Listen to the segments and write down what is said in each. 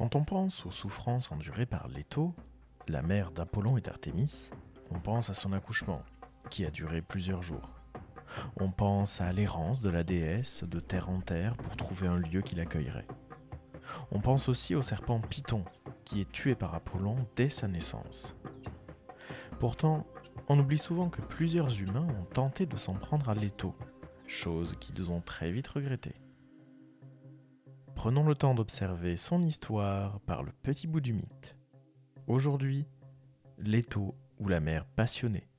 Quand on pense aux souffrances endurées par Leto, la mère d'Apollon et d'Artémis, on pense à son accouchement, qui a duré plusieurs jours. On pense à l'errance de la déesse de terre en terre pour trouver un lieu qui l'accueillerait. On pense aussi au serpent Python, qui est tué par Apollon dès sa naissance. Pourtant, on oublie souvent que plusieurs humains ont tenté de s'en prendre à Leto, chose qu'ils ont très vite regrettée. Prenons le temps d'observer son histoire par le petit bout du mythe. Aujourd'hui, Leto ou la mère passionnée.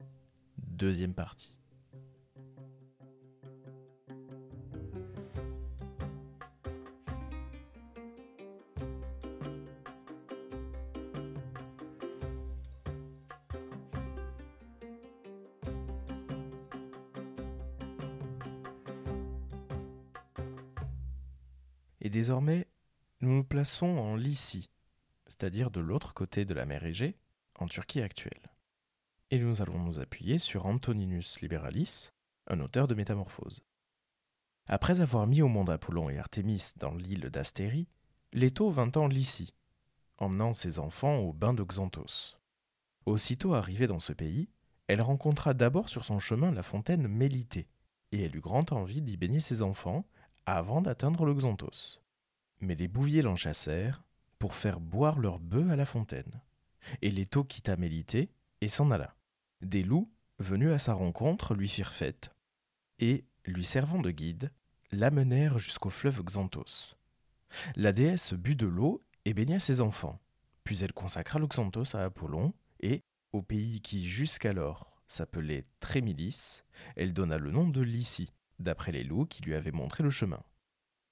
Deuxième partie. Et désormais, nous nous plaçons en Lycie, c'est-à-dire de l'autre côté de la mer Égée, en Turquie actuelle. Et nous allons nous appuyer sur Antoninus Liberalis, un auteur de Métamorphose. Après avoir mis au monde Apollon et Artémis dans l'île d'Astérie, Leto vint en Lycie, emmenant ses enfants au bain de Xanthos. Aussitôt arrivée dans ce pays, elle rencontra d'abord sur son chemin la fontaine Mélitée, et elle eut grande envie d'y baigner ses enfants avant d'atteindre le Xanthos. Mais les bouviers l'en chassèrent pour faire boire leurs bœufs à la fontaine. Et Leto quitta Mélitée et s'en alla. Des loups, venus à sa rencontre, lui firent fête, et, lui servant de guide, l'amenèrent jusqu'au fleuve Xanthos. La déesse but de l'eau et baigna ses enfants, puis elle consacra le Xanthos à Apollon, et, au pays qui jusqu'alors s'appelait Trémilis, elle donna le nom de Lycie, d'après les loups qui lui avaient montré le chemin.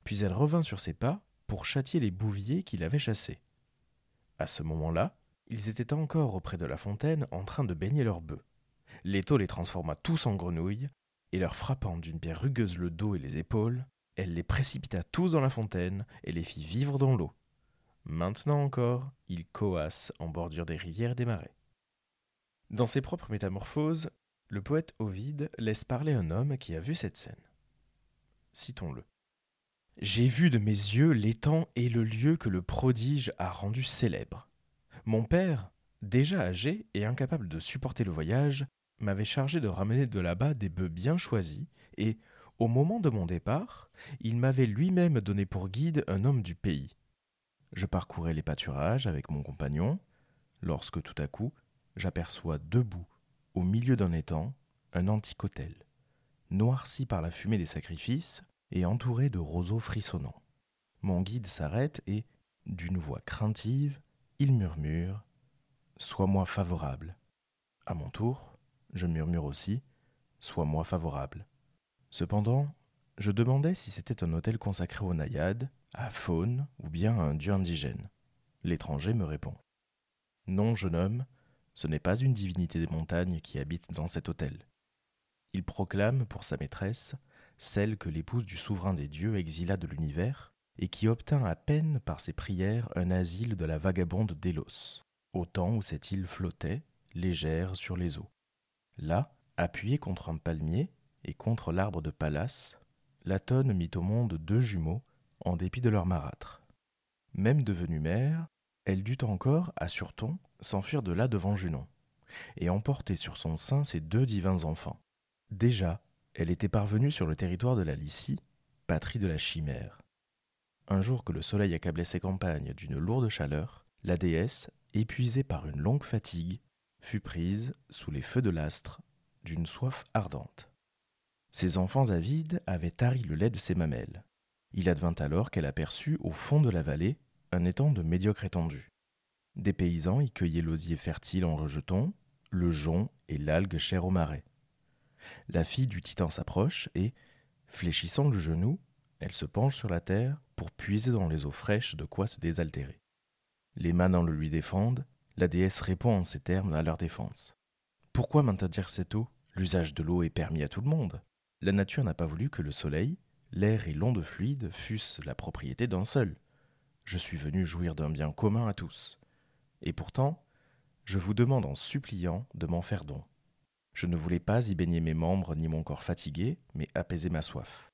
Puis elle revint sur ses pas pour châtier les bouviers qui l'avaient chassée. À ce moment-là, ils étaient encore auprès de la fontaine en train de baigner leurs bœufs. L'étau les transforma tous en grenouilles, et leur frappant d'une pierre rugueuse le dos et les épaules, elle les précipita tous dans la fontaine et les fit vivre dans l'eau. Maintenant encore, ils coassent en bordure des rivières et des marais. Dans ses propres métamorphoses, le poète Ovide laisse parler un homme qui a vu cette scène. Citons-le. J'ai vu de mes yeux l'étang et le lieu que le prodige a rendu célèbre. Mon père, déjà âgé et incapable de supporter le voyage, m'avait chargé de ramener de là-bas des bœufs bien choisis, et, au moment de mon départ, il m'avait lui-même donné pour guide un homme du pays. Je parcourais les pâturages avec mon compagnon, lorsque tout à coup, j'aperçois debout, au milieu d'un étang, un antique autel, noirci par la fumée des sacrifices et entouré de roseaux frissonnants. Mon guide s'arrête et, d'une voix craintive, il murmure Sois-moi favorable. À mon tour, je murmure aussi Sois-moi favorable. Cependant, je demandais si c'était un hôtel consacré aux naïades, à Faune ou bien à un dieu indigène. L'étranger me répond Non, jeune homme, ce n'est pas une divinité des montagnes qui habite dans cet hôtel. Il proclame pour sa maîtresse celle que l'épouse du souverain des dieux exila de l'univers, et qui obtint à peine par ses prières un asile de la vagabonde Délos, au temps où cette île flottait, légère sur les eaux. Là, appuyée contre un palmier et contre l'arbre de Pallas, Latone mit au monde deux jumeaux, en dépit de leur marâtre. Même devenue mère, elle dut encore, assure-t-on, s'enfuir de là devant Junon, et emporter sur son sein ses deux divins enfants. Déjà, elle était parvenue sur le territoire de la Lycie, patrie de la chimère. Un jour que le soleil accablait ses campagnes d'une lourde chaleur, la déesse, épuisée par une longue fatigue, fut prise, sous les feux de l'astre, d'une soif ardente. Ses enfants avides avaient tari le lait de ses mamelles. Il advint alors qu'elle aperçut, au fond de la vallée, un étang de médiocre étendue. Des paysans y cueillaient l'osier fertile en rejeton, le jonc et l'algue chère au marais. La fille du titan s'approche et, fléchissant le genou, elle se penche sur la terre pour puiser dans les eaux fraîches de quoi se désaltérer. Les manants le lui défendent, la déesse répond en ces termes à leur défense. Pourquoi m'interdire cette eau? L'usage de l'eau est permis à tout le monde. La nature n'a pas voulu que le soleil, l'air et l'onde fluide fussent la propriété d'un seul. Je suis venu jouir d'un bien commun à tous. Et pourtant, je vous demande en suppliant de m'en faire don. Je ne voulais pas y baigner mes membres ni mon corps fatigué, mais apaiser ma soif.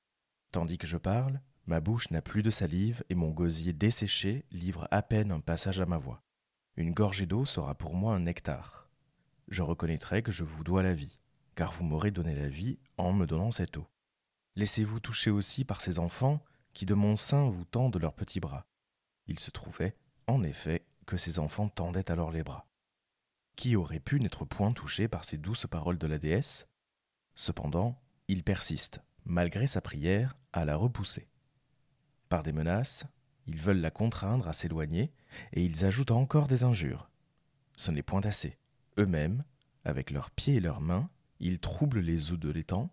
Tandis que je parle, Ma bouche n'a plus de salive et mon gosier desséché livre à peine un passage à ma voix. Une gorgée d'eau sera pour moi un nectar. Je reconnaîtrai que je vous dois la vie, car vous m'aurez donné la vie en me donnant cette eau. Laissez-vous toucher aussi par ces enfants qui de mon sein vous tendent leurs petits bras. Il se trouvait, en effet, que ces enfants tendaient alors les bras. Qui aurait pu n'être point touché par ces douces paroles de la déesse? Cependant, il persiste, malgré sa prière, à la repousser. Par des menaces, ils veulent la contraindre à s'éloigner, et ils ajoutent encore des injures. Ce n'est point assez. Eux-mêmes, avec leurs pieds et leurs mains, ils troublent les eaux de l'étang,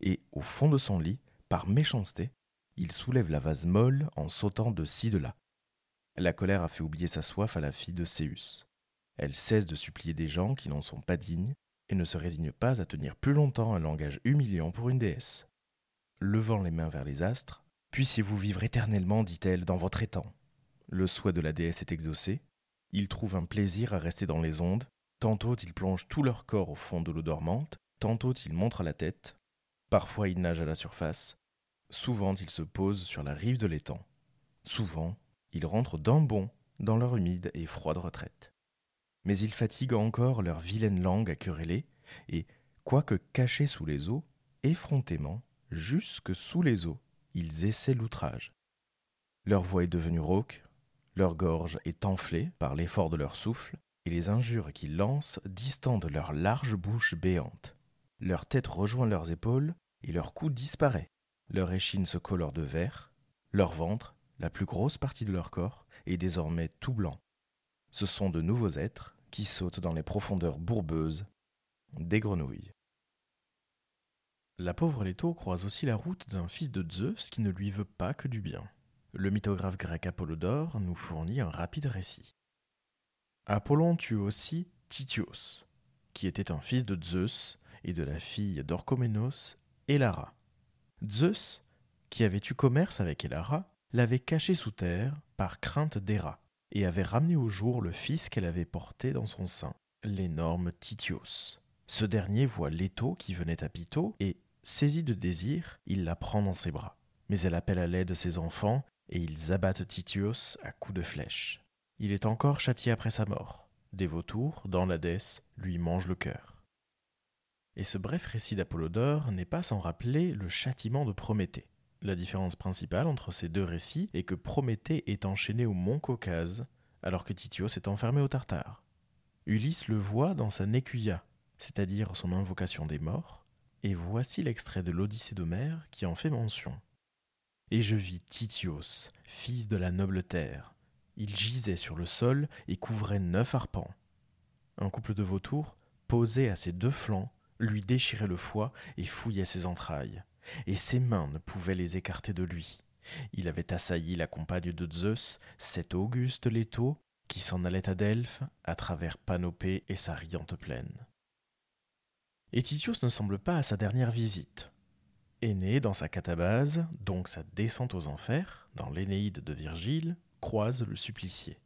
et, au fond de son lit, par méchanceté, ils soulèvent la vase molle en sautant de ci de là. La colère a fait oublier sa soif à la fille de Céus. Elle cesse de supplier des gens qui n'en sont pas dignes, et ne se résigne pas à tenir plus longtemps un langage humiliant pour une déesse. Levant les mains vers les astres, Puissiez-vous vivre éternellement, dit-elle, dans votre étang. Le souhait de la déesse est exaucé. Ils trouvent un plaisir à rester dans les ondes. Tantôt ils plongent tout leur corps au fond de l'eau dormante, tantôt ils montrent la tête. Parfois ils nagent à la surface. Souvent ils se posent sur la rive de l'étang. Souvent ils rentrent d'un bond dans leur humide et froide retraite. Mais ils fatiguent encore leur vilaine langue à quereller, et, quoique cachés sous les eaux, effrontément, jusque sous les eaux, ils essaient l'outrage. Leur voix est devenue rauque, leur gorge est enflée par l'effort de leur souffle, et les injures qu'ils lancent distendent leur large bouche béante. Leur tête rejoint leurs épaules, et leur cou disparaît. Leur échine se colore de vert, leur ventre, la plus grosse partie de leur corps, est désormais tout blanc. Ce sont de nouveaux êtres qui sautent dans les profondeurs bourbeuses des grenouilles. La pauvre Leto croise aussi la route d'un fils de Zeus qui ne lui veut pas que du bien. Le mythographe grec Apollodore nous fournit un rapide récit. Apollon tue aussi Titios, qui était un fils de Zeus et de la fille d'Orchoménos, Elara. Zeus, qui avait eu commerce avec Elara, l'avait caché sous terre par crainte d'Héra, et avait ramené au jour le fils qu'elle avait porté dans son sein, l'énorme Titios. Ce dernier voit Leto qui venait à Pytho et, Saisi de désir, il la prend dans ses bras. Mais elle appelle à l'aide ses enfants, et ils abattent Titios à coups de flèche. Il est encore châtié après sa mort. Des vautours, dans l'Hadès, lui mangent le cœur. Et ce bref récit d'Apollodore n'est pas sans rappeler le châtiment de Prométhée. La différence principale entre ces deux récits est que Prométhée est enchaîné au mont Caucase, alors que Titios est enfermé au Tartare. Ulysse le voit dans sa Nécuia, c'est-à-dire son invocation des morts, et voici l'extrait de l'Odyssée d'Homère qui en fait mention. Et je vis Titios, fils de la noble terre. Il gisait sur le sol et couvrait neuf arpents. Un couple de vautours, posé à ses deux flancs, lui déchirait le foie et fouillait ses entrailles, et ses mains ne pouvaient les écarter de lui. Il avait assailli la compagne de Zeus, cette auguste Leto, qui s'en allait à Delphes, à travers Panopée et sa riante plaine. Et Titios ne semble pas à sa dernière visite. Aîné dans sa catabase, donc sa descente aux enfers, dans l'Énéide de Virgile, croise le supplicié.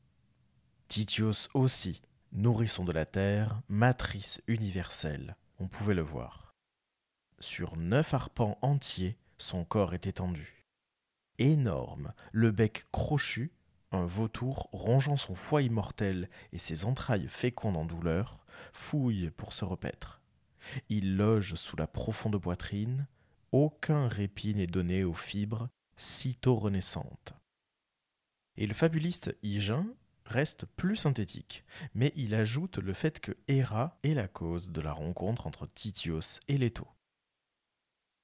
Titios aussi, nourrisson de la terre, matrice universelle, on pouvait le voir. Sur neuf arpents entiers, son corps est étendu. Énorme, le bec crochu, un vautour rongeant son foie immortel et ses entrailles fécondes en douleur, fouille pour se repaître. Il loge sous la profonde poitrine, aucun répit n'est donné aux fibres sitôt renaissantes. Et le fabuliste Hygin reste plus synthétique, mais il ajoute le fait que Héra est la cause de la rencontre entre Titios et Leto.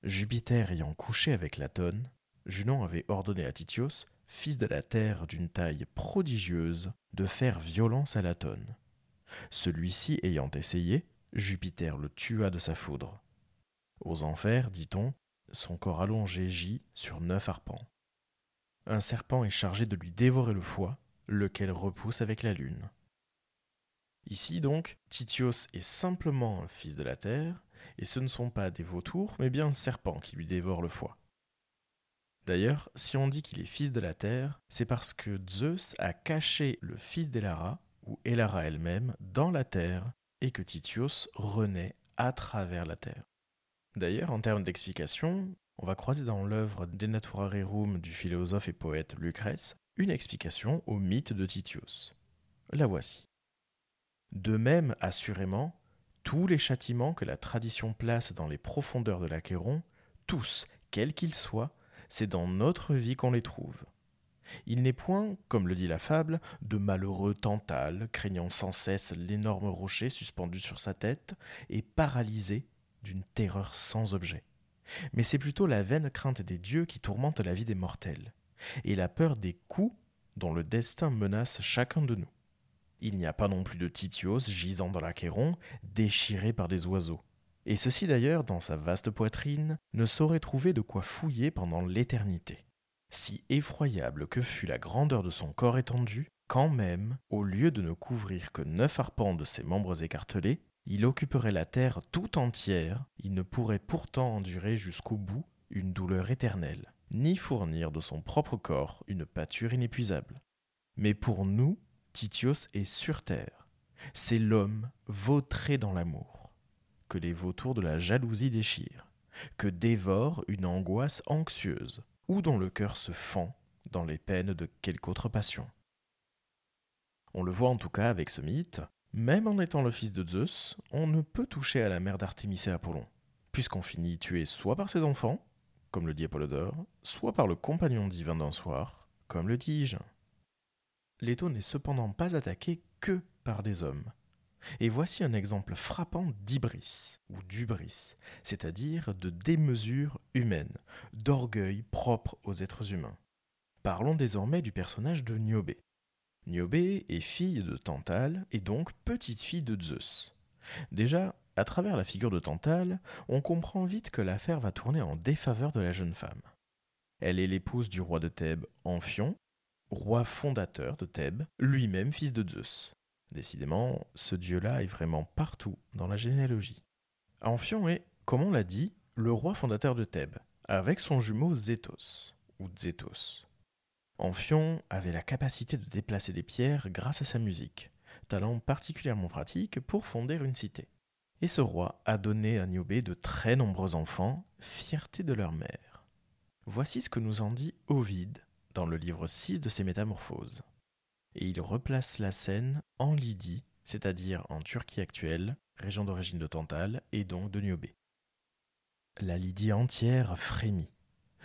Jupiter ayant couché avec Latone, Junon avait ordonné à Titios, fils de la terre d'une taille prodigieuse, de faire violence à Latone. Celui-ci ayant essayé, Jupiter le tua de sa foudre. Aux enfers, dit-on, son corps allongé gît sur neuf arpents. Un serpent est chargé de lui dévorer le foie, lequel repousse avec la lune. Ici donc, Titios est simplement un fils de la terre, et ce ne sont pas des vautours, mais bien un serpent qui lui dévore le foie. D'ailleurs, si on dit qu'il est fils de la terre, c'est parce que Zeus a caché le fils d'Elara, ou Elara elle-même, dans la terre et que Titios renaît à travers la Terre. D'ailleurs, en termes d'explication, on va croiser dans l'œuvre De Natura Rerum du philosophe et poète Lucrèce une explication au mythe de Titios. La voici. De même, assurément, tous les châtiments que la tradition place dans les profondeurs de l'Achéron, tous, quels qu'ils soient, c'est dans notre vie qu'on les trouve. Il n'est point, comme le dit la fable, de malheureux Tantale, craignant sans cesse l'énorme rocher suspendu sur sa tête et paralysé d'une terreur sans objet. Mais c'est plutôt la vaine crainte des dieux qui tourmente la vie des mortels, et la peur des coups dont le destin menace chacun de nous. Il n'y a pas non plus de Titios gisant dans l'Achéron, déchiré par des oiseaux. Et ceci d'ailleurs, dans sa vaste poitrine, ne saurait trouver de quoi fouiller pendant l'éternité. Si effroyable que fût la grandeur de son corps étendu, quand même, au lieu de ne couvrir que neuf arpents de ses membres écartelés, il occuperait la terre tout entière, il ne pourrait pourtant endurer jusqu'au bout une douleur éternelle, ni fournir de son propre corps une pâture inépuisable. Mais pour nous, Titios est sur terre. C'est l'homme vautré dans l'amour, que les vautours de la jalousie déchirent, que dévore une angoisse anxieuse, ou dont le cœur se fend dans les peines de quelque autre passion. On le voit en tout cas avec ce mythe, même en étant le fils de Zeus, on ne peut toucher à la mère d'Artémis et Apollon, puisqu'on finit tué soit par ses enfants, comme le dit Apollodore, soit par le compagnon divin d'un soir, comme le dis-je. Leto n'est cependant pas attaqué que par des hommes. Et voici un exemple frappant d'hybris, ou d'ubris, c'est-à-dire de démesure humaine, d'orgueil propre aux êtres humains. Parlons désormais du personnage de Niobé. Niobé est fille de Tantale et donc petite fille de Zeus. Déjà, à travers la figure de Tantale, on comprend vite que l'affaire va tourner en défaveur de la jeune femme. Elle est l'épouse du roi de Thèbes, Amphion, roi fondateur de Thèbes, lui-même fils de Zeus. Décidément, ce dieu-là est vraiment partout dans la généalogie. Amphion est, comme on l'a dit, le roi fondateur de Thèbes, avec son jumeau Zétos, ou Zétos. Amphion avait la capacité de déplacer des pierres grâce à sa musique, talent particulièrement pratique pour fonder une cité. Et ce roi a donné à Niobé de très nombreux enfants, fierté de leur mère. Voici ce que nous en dit Ovide dans le livre 6 de ses Métamorphoses. Et il replace la scène en Lydie, c'est-à-dire en Turquie actuelle, région d'origine de Tantale et donc de Niobé. La Lydie entière frémit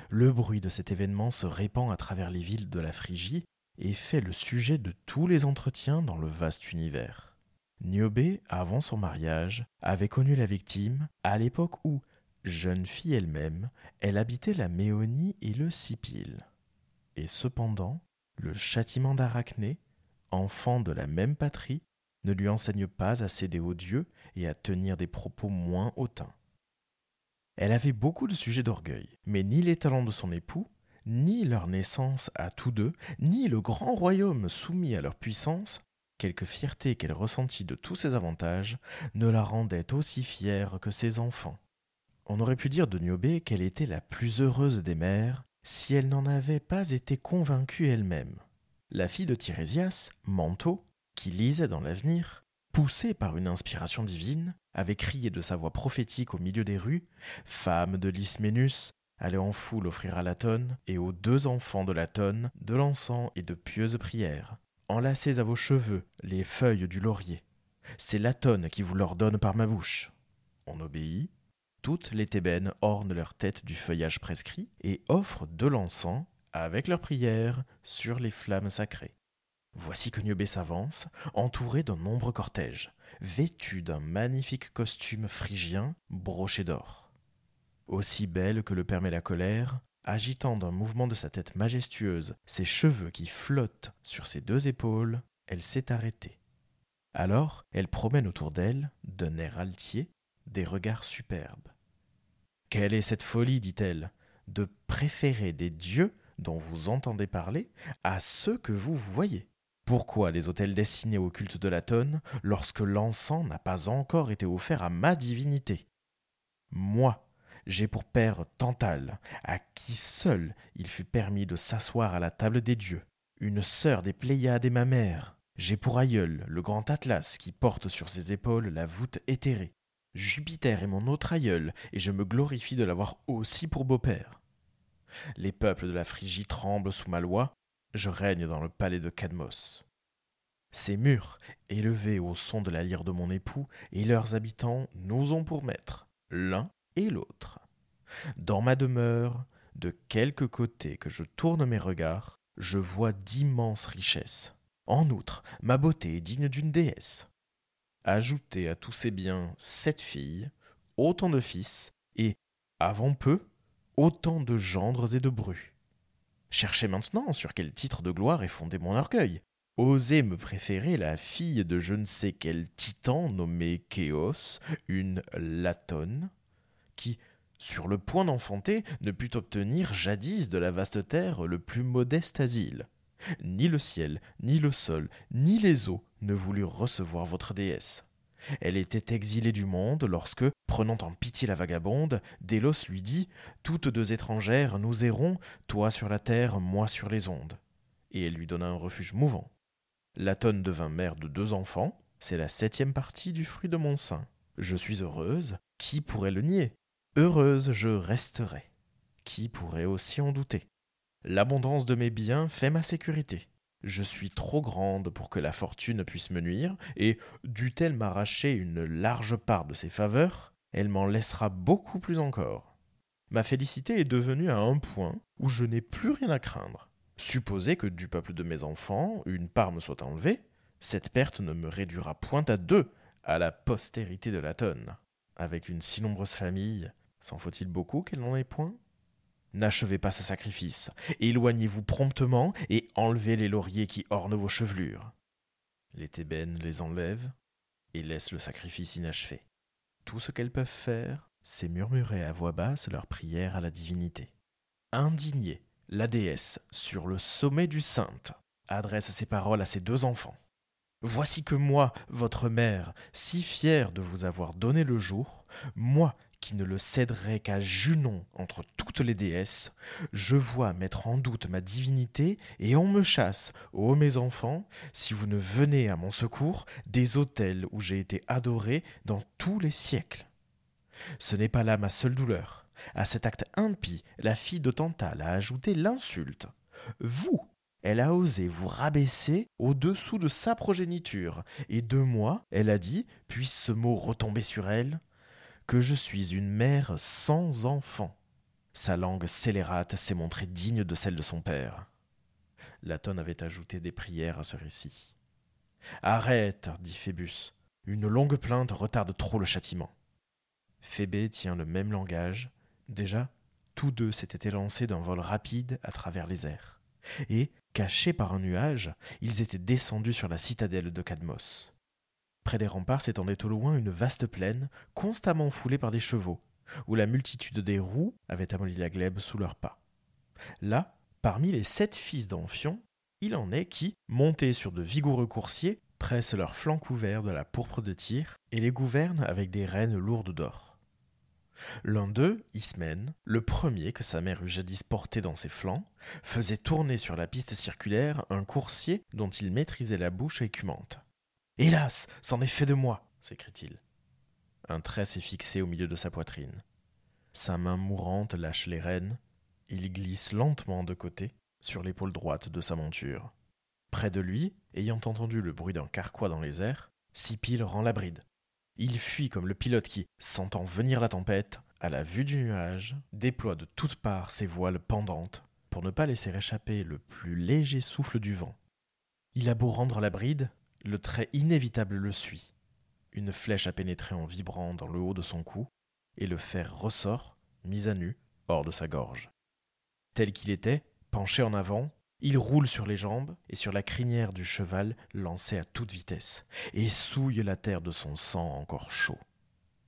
le bruit de cet événement se répand à travers les villes de la Phrygie et fait le sujet de tous les entretiens dans le vaste univers. Niobé, avant son mariage, avait connu la victime à l'époque où, jeune fille elle-même, elle habitait la Méonie et le Sipile. Et cependant, le châtiment d'Arachné, enfant de la même patrie, ne lui enseigne pas à céder aux dieux et à tenir des propos moins hautains. Elle avait beaucoup de sujets d'orgueil, mais ni les talents de son époux, ni leur naissance à tous deux, ni le grand royaume soumis à leur puissance, quelque fierté qu'elle ressentit de tous ces avantages, ne la rendaient aussi fière que ses enfants. On aurait pu dire de Niobé qu'elle était la plus heureuse des mères, si elle n'en avait pas été convaincue elle-même. La fille de Tirésias, Manto, qui lisait dans l'avenir, poussée par une inspiration divine, avait crié de sa voix prophétique au milieu des rues Femme de l'Isménus, allez en foule offrir à Latone et aux deux enfants de Latone de l'encens et de pieuses prières. Enlacez à vos cheveux les feuilles du laurier. C'est Latone qui vous l'ordonne par ma bouche. On obéit. Toutes les Thébaines ornent leur tête du feuillage prescrit et offrent de l'encens, avec leurs prières, sur les flammes sacrées. Voici que Niobé s'avance, entouré d'un nombreux cortège, vêtu d'un magnifique costume phrygien broché d'or. Aussi belle que le permet la colère, agitant d'un mouvement de sa tête majestueuse ses cheveux qui flottent sur ses deux épaules, elle s'est arrêtée. Alors, elle promène autour d'elle, d'un air altier, des regards superbes. Quelle est cette folie, dit-elle, de préférer des dieux dont vous entendez parler à ceux que vous voyez? Pourquoi les autels destinés au culte de la tonne lorsque l'encens n'a pas encore été offert à ma divinité? Moi, j'ai pour père Tantale, à qui seul il fut permis de s'asseoir à la table des dieux, une sœur des Pléiades et ma mère. J'ai pour aïeul le grand Atlas qui porte sur ses épaules la voûte éthérée. Jupiter est mon autre aïeul, et je me glorifie de l'avoir aussi pour beau-père. Les peuples de la Phrygie tremblent sous ma loi, je règne dans le palais de Cadmos. Ces murs, élevés au son de la lyre de mon époux, et leurs habitants nous ont pour maîtres, l'un et l'autre. Dans ma demeure, de quelque côté que je tourne mes regards, je vois d'immenses richesses. En outre, ma beauté est digne d'une déesse. Ajoutez à tous ces biens sept filles, autant de fils, et, avant peu, autant de gendres et de brus. Cherchez maintenant sur quel titre de gloire est fondé mon orgueil. Osez me préférer la fille de je ne sais quel titan nommé Chéos, une Latone, qui, sur le point d'enfanter, ne put obtenir jadis de la vaste terre le plus modeste asile. Ni le ciel, ni le sol, ni les eaux ne voulurent recevoir votre déesse. Elle était exilée du monde lorsque, prenant en pitié la vagabonde, Délos lui dit Toutes deux étrangères, nous errons, toi sur la terre, moi sur les ondes. Et elle lui donna un refuge mouvant. Latone devint mère de deux enfants, c'est la septième partie du fruit de mon sein. Je suis heureuse, qui pourrait le nier? Heureuse je resterai. Qui pourrait aussi en douter? L'abondance de mes biens fait ma sécurité. Je suis trop grande pour que la fortune puisse me nuire, et dût-elle m'arracher une large part de ses faveurs, elle m'en laissera beaucoup plus encore. Ma félicité est devenue à un point où je n'ai plus rien à craindre. Supposez que du peuple de mes enfants, une part me soit enlevée, cette perte ne me réduira point à deux à la postérité de la tonne. Avec une si nombreuse famille, s'en faut-il beaucoup qu'elle n'en ait point? N'achevez pas ce sacrifice, éloignez-vous promptement et enlevez les lauriers qui ornent vos chevelures. Les Thébaines les enlèvent et laissent le sacrifice inachevé. Tout ce qu'elles peuvent faire, c'est murmurer à voix basse leur prière à la divinité. Indignée, la déesse, sur le sommet du sainte, adresse ces paroles à ses deux enfants. Voici que moi, votre mère, si fière de vous avoir donné le jour, moi qui ne le céderai qu'à Junon entre toutes les déesses, je vois mettre en doute ma divinité, et on me chasse, ô mes enfants, si vous ne venez à mon secours, des autels où j'ai été adoré dans tous les siècles. Ce n'est pas là ma seule douleur. À cet acte impie, la fille de Tantale a ajouté l'insulte. Vous, elle a osé vous rabaisser au-dessous de sa progéniture, et de moi, elle a dit, puisse ce mot retomber sur elle, que je suis une mère sans enfant. Sa langue scélérate s'est montrée digne de celle de son père. Latone avait ajouté des prières à ce récit. Arrête, dit Phébus. Une longue plainte retarde trop le châtiment. Phébé tient le même langage. Déjà, tous deux s'étaient élancés d'un vol rapide à travers les airs. Et, cachés par un nuage, ils étaient descendus sur la citadelle de Cadmos. Près des remparts s'étendait au loin une vaste plaine, constamment foulée par des chevaux, où la multitude des roues avait amolli la glèbe sous leurs pas. Là, parmi les sept fils d'Amphion, il en est qui, montés sur de vigoureux coursiers, pressent leurs flancs couverts de la pourpre de tir et les gouvernent avec des rênes lourdes d'or. L'un d'eux, Ismène, le premier que sa mère eût jadis porté dans ses flancs, faisait tourner sur la piste circulaire un coursier dont il maîtrisait la bouche écumante. Hélas, c'en est fait de moi, s'écrie-t-il. Un trait s'est fixé au milieu de sa poitrine. Sa main mourante lâche les rênes. Il glisse lentement de côté sur l'épaule droite de sa monture. Près de lui, ayant entendu le bruit d'un carquois dans les airs, Sipil rend la bride. Il fuit comme le pilote qui, sentant venir la tempête, à la vue du nuage, déploie de toutes parts ses voiles pendantes pour ne pas laisser échapper le plus léger souffle du vent. Il a beau rendre la bride, le trait inévitable le suit. Une flèche a pénétré en vibrant dans le haut de son cou, et le fer ressort, mis à nu, hors de sa gorge. Tel qu'il était, penché en avant, il roule sur les jambes et sur la crinière du cheval lancé à toute vitesse, et souille la terre de son sang encore chaud.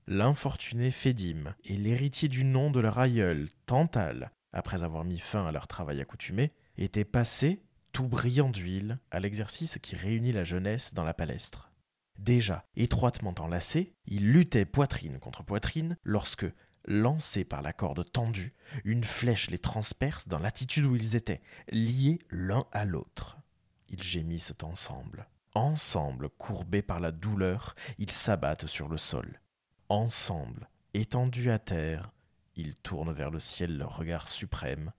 L'infortuné Fédime et l'héritier du nom de leur aïeul, Tantale, après avoir mis fin à leur travail accoutumé, étaient passés tout brillant d'huile, à l'exercice qui réunit la jeunesse dans la palestre. Déjà étroitement enlacés, ils luttaient poitrine contre poitrine lorsque, lancés par la corde tendue, une flèche les transperce dans l'attitude où ils étaient, liés l'un à l'autre. Ils gémissent ensemble. Ensemble, courbés par la douleur, ils s'abattent sur le sol. Ensemble, étendus à terre, ils tournent vers le ciel leur regard suprême.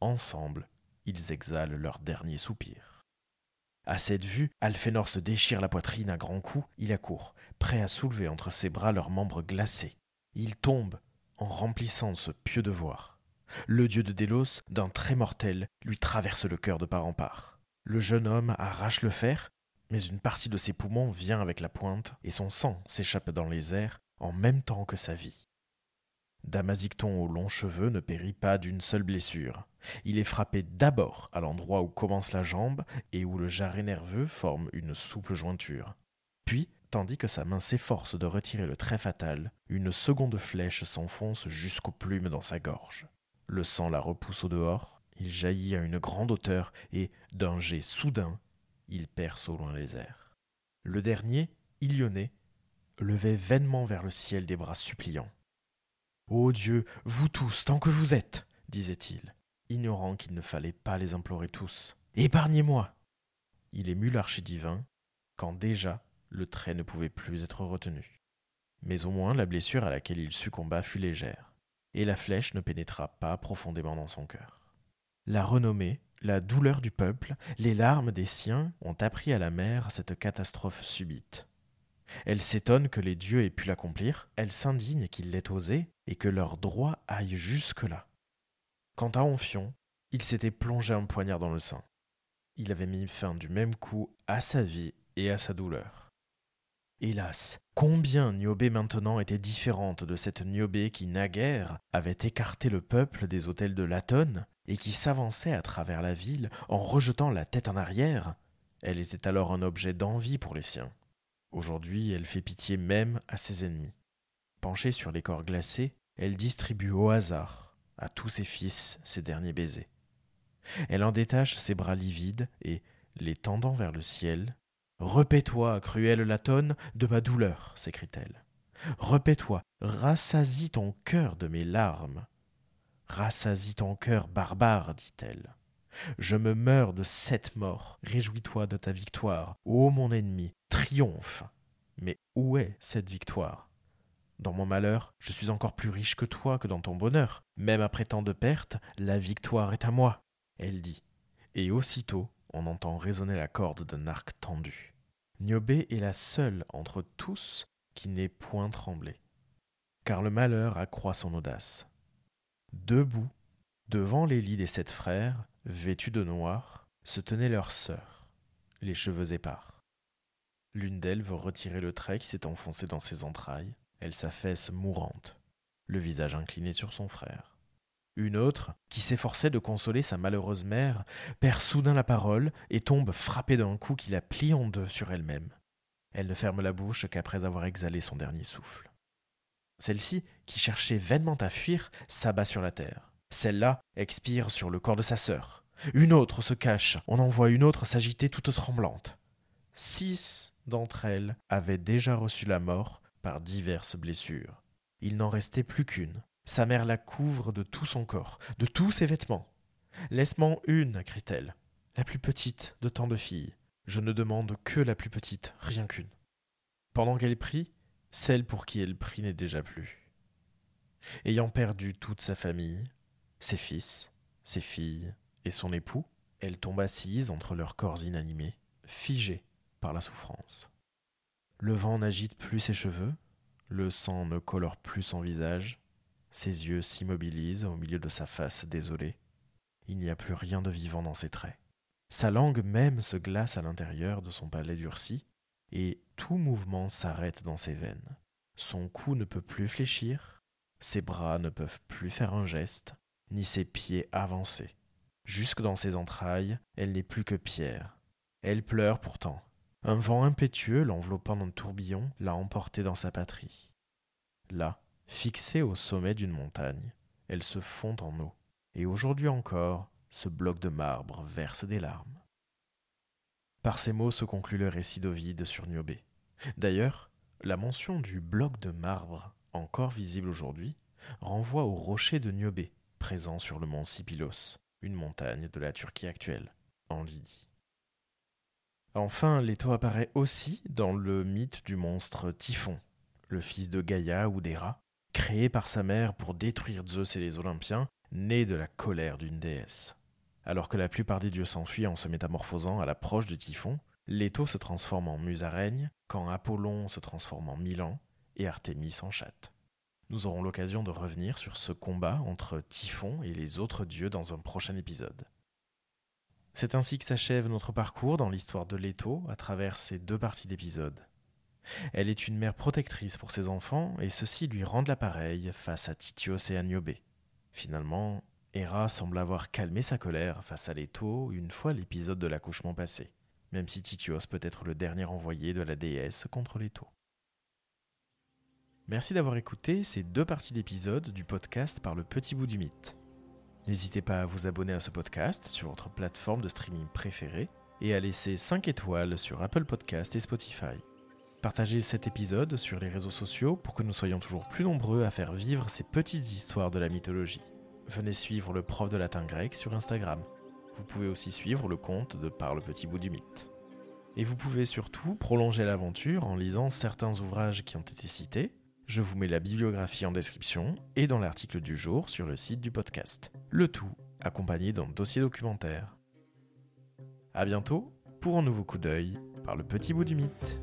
Ensemble, ils exhalent leur dernier soupir. À cette vue, Alphénor se déchire la poitrine à grands coups, il accourt, prêt à soulever entre ses bras leurs membres glacés. Il tombe en remplissant ce pieux devoir. Le dieu de Délos, d'un trait mortel, lui traverse le cœur de part en part. Le jeune homme arrache le fer, mais une partie de ses poumons vient avec la pointe, et son sang s'échappe dans les airs en même temps que sa vie. Damazicton aux longs cheveux ne périt pas d'une seule blessure. Il est frappé d'abord à l'endroit où commence la jambe et où le jarret nerveux forme une souple jointure. Puis, tandis que sa main s'efforce de retirer le trait fatal, une seconde flèche s'enfonce jusqu'aux plumes dans sa gorge. Le sang la repousse au dehors, il jaillit à une grande hauteur et, d'un jet soudain, il perce au loin les airs. Le dernier, Ilioné, levait vainement vers le ciel des bras suppliants. Ô Dieu, vous tous, tant que vous êtes, disait-il, ignorant qu'il ne fallait pas les implorer tous. Épargnez-moi. Il émut l'archidivin, quand déjà le trait ne pouvait plus être retenu. Mais au moins la blessure à laquelle il succomba fut légère, et la flèche ne pénétra pas profondément dans son cœur. La renommée, la douleur du peuple, les larmes des siens ont appris à la mère cette catastrophe subite. Elle s'étonne que les dieux aient pu l'accomplir, elle s'indigne qu'il l'ait osé, et que leur droit aille jusque-là. Quant à Amphion, il s'était plongé un poignard dans le sein. Il avait mis fin du même coup à sa vie et à sa douleur. Hélas, combien Niobé maintenant était différente de cette Niobé qui naguère avait écarté le peuple des hôtels de Latone et qui s'avançait à travers la ville en rejetant la tête en arrière? Elle était alors un objet d'envie pour les siens. Aujourd'hui, elle fait pitié même à ses ennemis. Penchée sur les corps glacés, elle distribue au hasard à tous ses fils ses derniers baisers. Elle en détache ses bras livides et, les tendant vers le ciel, Repais-toi, cruelle Latone, de ma douleur, s'écrie-t-elle. Repais-toi, rassasie ton cœur de mes larmes. Rassasie ton cœur barbare, dit-elle. Je me meurs de cette mort. Réjouis-toi de ta victoire. Ô mon ennemi, triomphe. Mais où est cette victoire? Dans mon malheur, je suis encore plus riche que toi que dans ton bonheur. Même après tant de pertes, la victoire est à moi. Elle dit. Et aussitôt, on entend résonner la corde d'un arc tendu. Niobé est la seule entre tous qui n'ait point tremblé. Car le malheur accroît son audace. Debout, devant les lits des sept frères, vêtus de noir, se tenaient leurs sœurs, les cheveux épars. L'une d'elles veut retirer le trait qui s'est enfoncé dans ses entrailles. Elle s'affaisse mourante, le visage incliné sur son frère. Une autre, qui s'efforçait de consoler sa malheureuse mère, perd soudain la parole et tombe frappée d'un coup qui la plie en deux sur elle-même. Elle ne ferme la bouche qu'après avoir exhalé son dernier souffle. Celle-ci, qui cherchait vainement à fuir, s'abat sur la terre. Celle-là expire sur le corps de sa sœur. Une autre se cache, on en voit une autre s'agiter toute tremblante. Six d'entre elles avaient déjà reçu la mort par diverses blessures. Il n'en restait plus qu'une. Sa mère la couvre de tout son corps, de tous ses vêtements. Laisse-moi une, crie-t-elle, la plus petite de tant de filles. Je ne demande que la plus petite, rien qu'une. Pendant qu'elle prie, celle pour qui elle prie n'est déjà plus. Ayant perdu toute sa famille, ses fils, ses filles et son époux, elle tombe assise entre leurs corps inanimés, figée par la souffrance. Le vent n'agite plus ses cheveux, le sang ne colore plus son visage, ses yeux s'immobilisent au milieu de sa face désolée. Il n'y a plus rien de vivant dans ses traits. Sa langue même se glace à l'intérieur de son palais durci, et tout mouvement s'arrête dans ses veines. Son cou ne peut plus fléchir, ses bras ne peuvent plus faire un geste, ni ses pieds avancer. Jusque dans ses entrailles, elle n'est plus que pierre. Elle pleure pourtant. Un vent impétueux l'enveloppant d'un tourbillon l'a emportée dans sa patrie. Là, fixée au sommet d'une montagne, elle se fond en eau, et aujourd'hui encore, ce bloc de marbre verse des larmes. Par ces mots se conclut le récit d'Ovide sur Niobé. D'ailleurs, la mention du bloc de marbre, encore visible aujourd'hui, renvoie au rocher de Niobé, présent sur le mont Sipilos, une montagne de la Turquie actuelle, en Lydie. Enfin, Leto apparaît aussi dans le mythe du monstre Typhon, le fils de Gaïa ou d'Héra, créé par sa mère pour détruire Zeus et les Olympiens, né de la colère d'une déesse. Alors que la plupart des dieux s'enfuient en se métamorphosant à l'approche de Typhon, Leto se transforme en musaraigne, quand Apollon se transforme en Milan et Artémis en chatte. Nous aurons l'occasion de revenir sur ce combat entre Typhon et les autres dieux dans un prochain épisode. C'est ainsi que s'achève notre parcours dans l'histoire de Leto à travers ces deux parties d'épisode. Elle est une mère protectrice pour ses enfants et ceux-ci lui rendent l'appareil face à Titios et Agnobé. Finalement, Héra semble avoir calmé sa colère face à Leto une fois l'épisode de l'accouchement passé, même si Titios peut être le dernier envoyé de la déesse contre Leto. Merci d'avoir écouté ces deux parties d'épisode du podcast par le petit bout du mythe. N'hésitez pas à vous abonner à ce podcast sur votre plateforme de streaming préférée et à laisser 5 étoiles sur Apple Podcast et Spotify. Partagez cet épisode sur les réseaux sociaux pour que nous soyons toujours plus nombreux à faire vivre ces petites histoires de la mythologie. Venez suivre le prof de latin grec sur Instagram. Vous pouvez aussi suivre le compte de Par le petit bout du mythe. Et vous pouvez surtout prolonger l'aventure en lisant certains ouvrages qui ont été cités. Je vous mets la bibliographie en description et dans l'article du jour sur le site du podcast. Le tout accompagné d'un dossier documentaire. A bientôt pour un nouveau coup d'œil par le petit bout du mythe.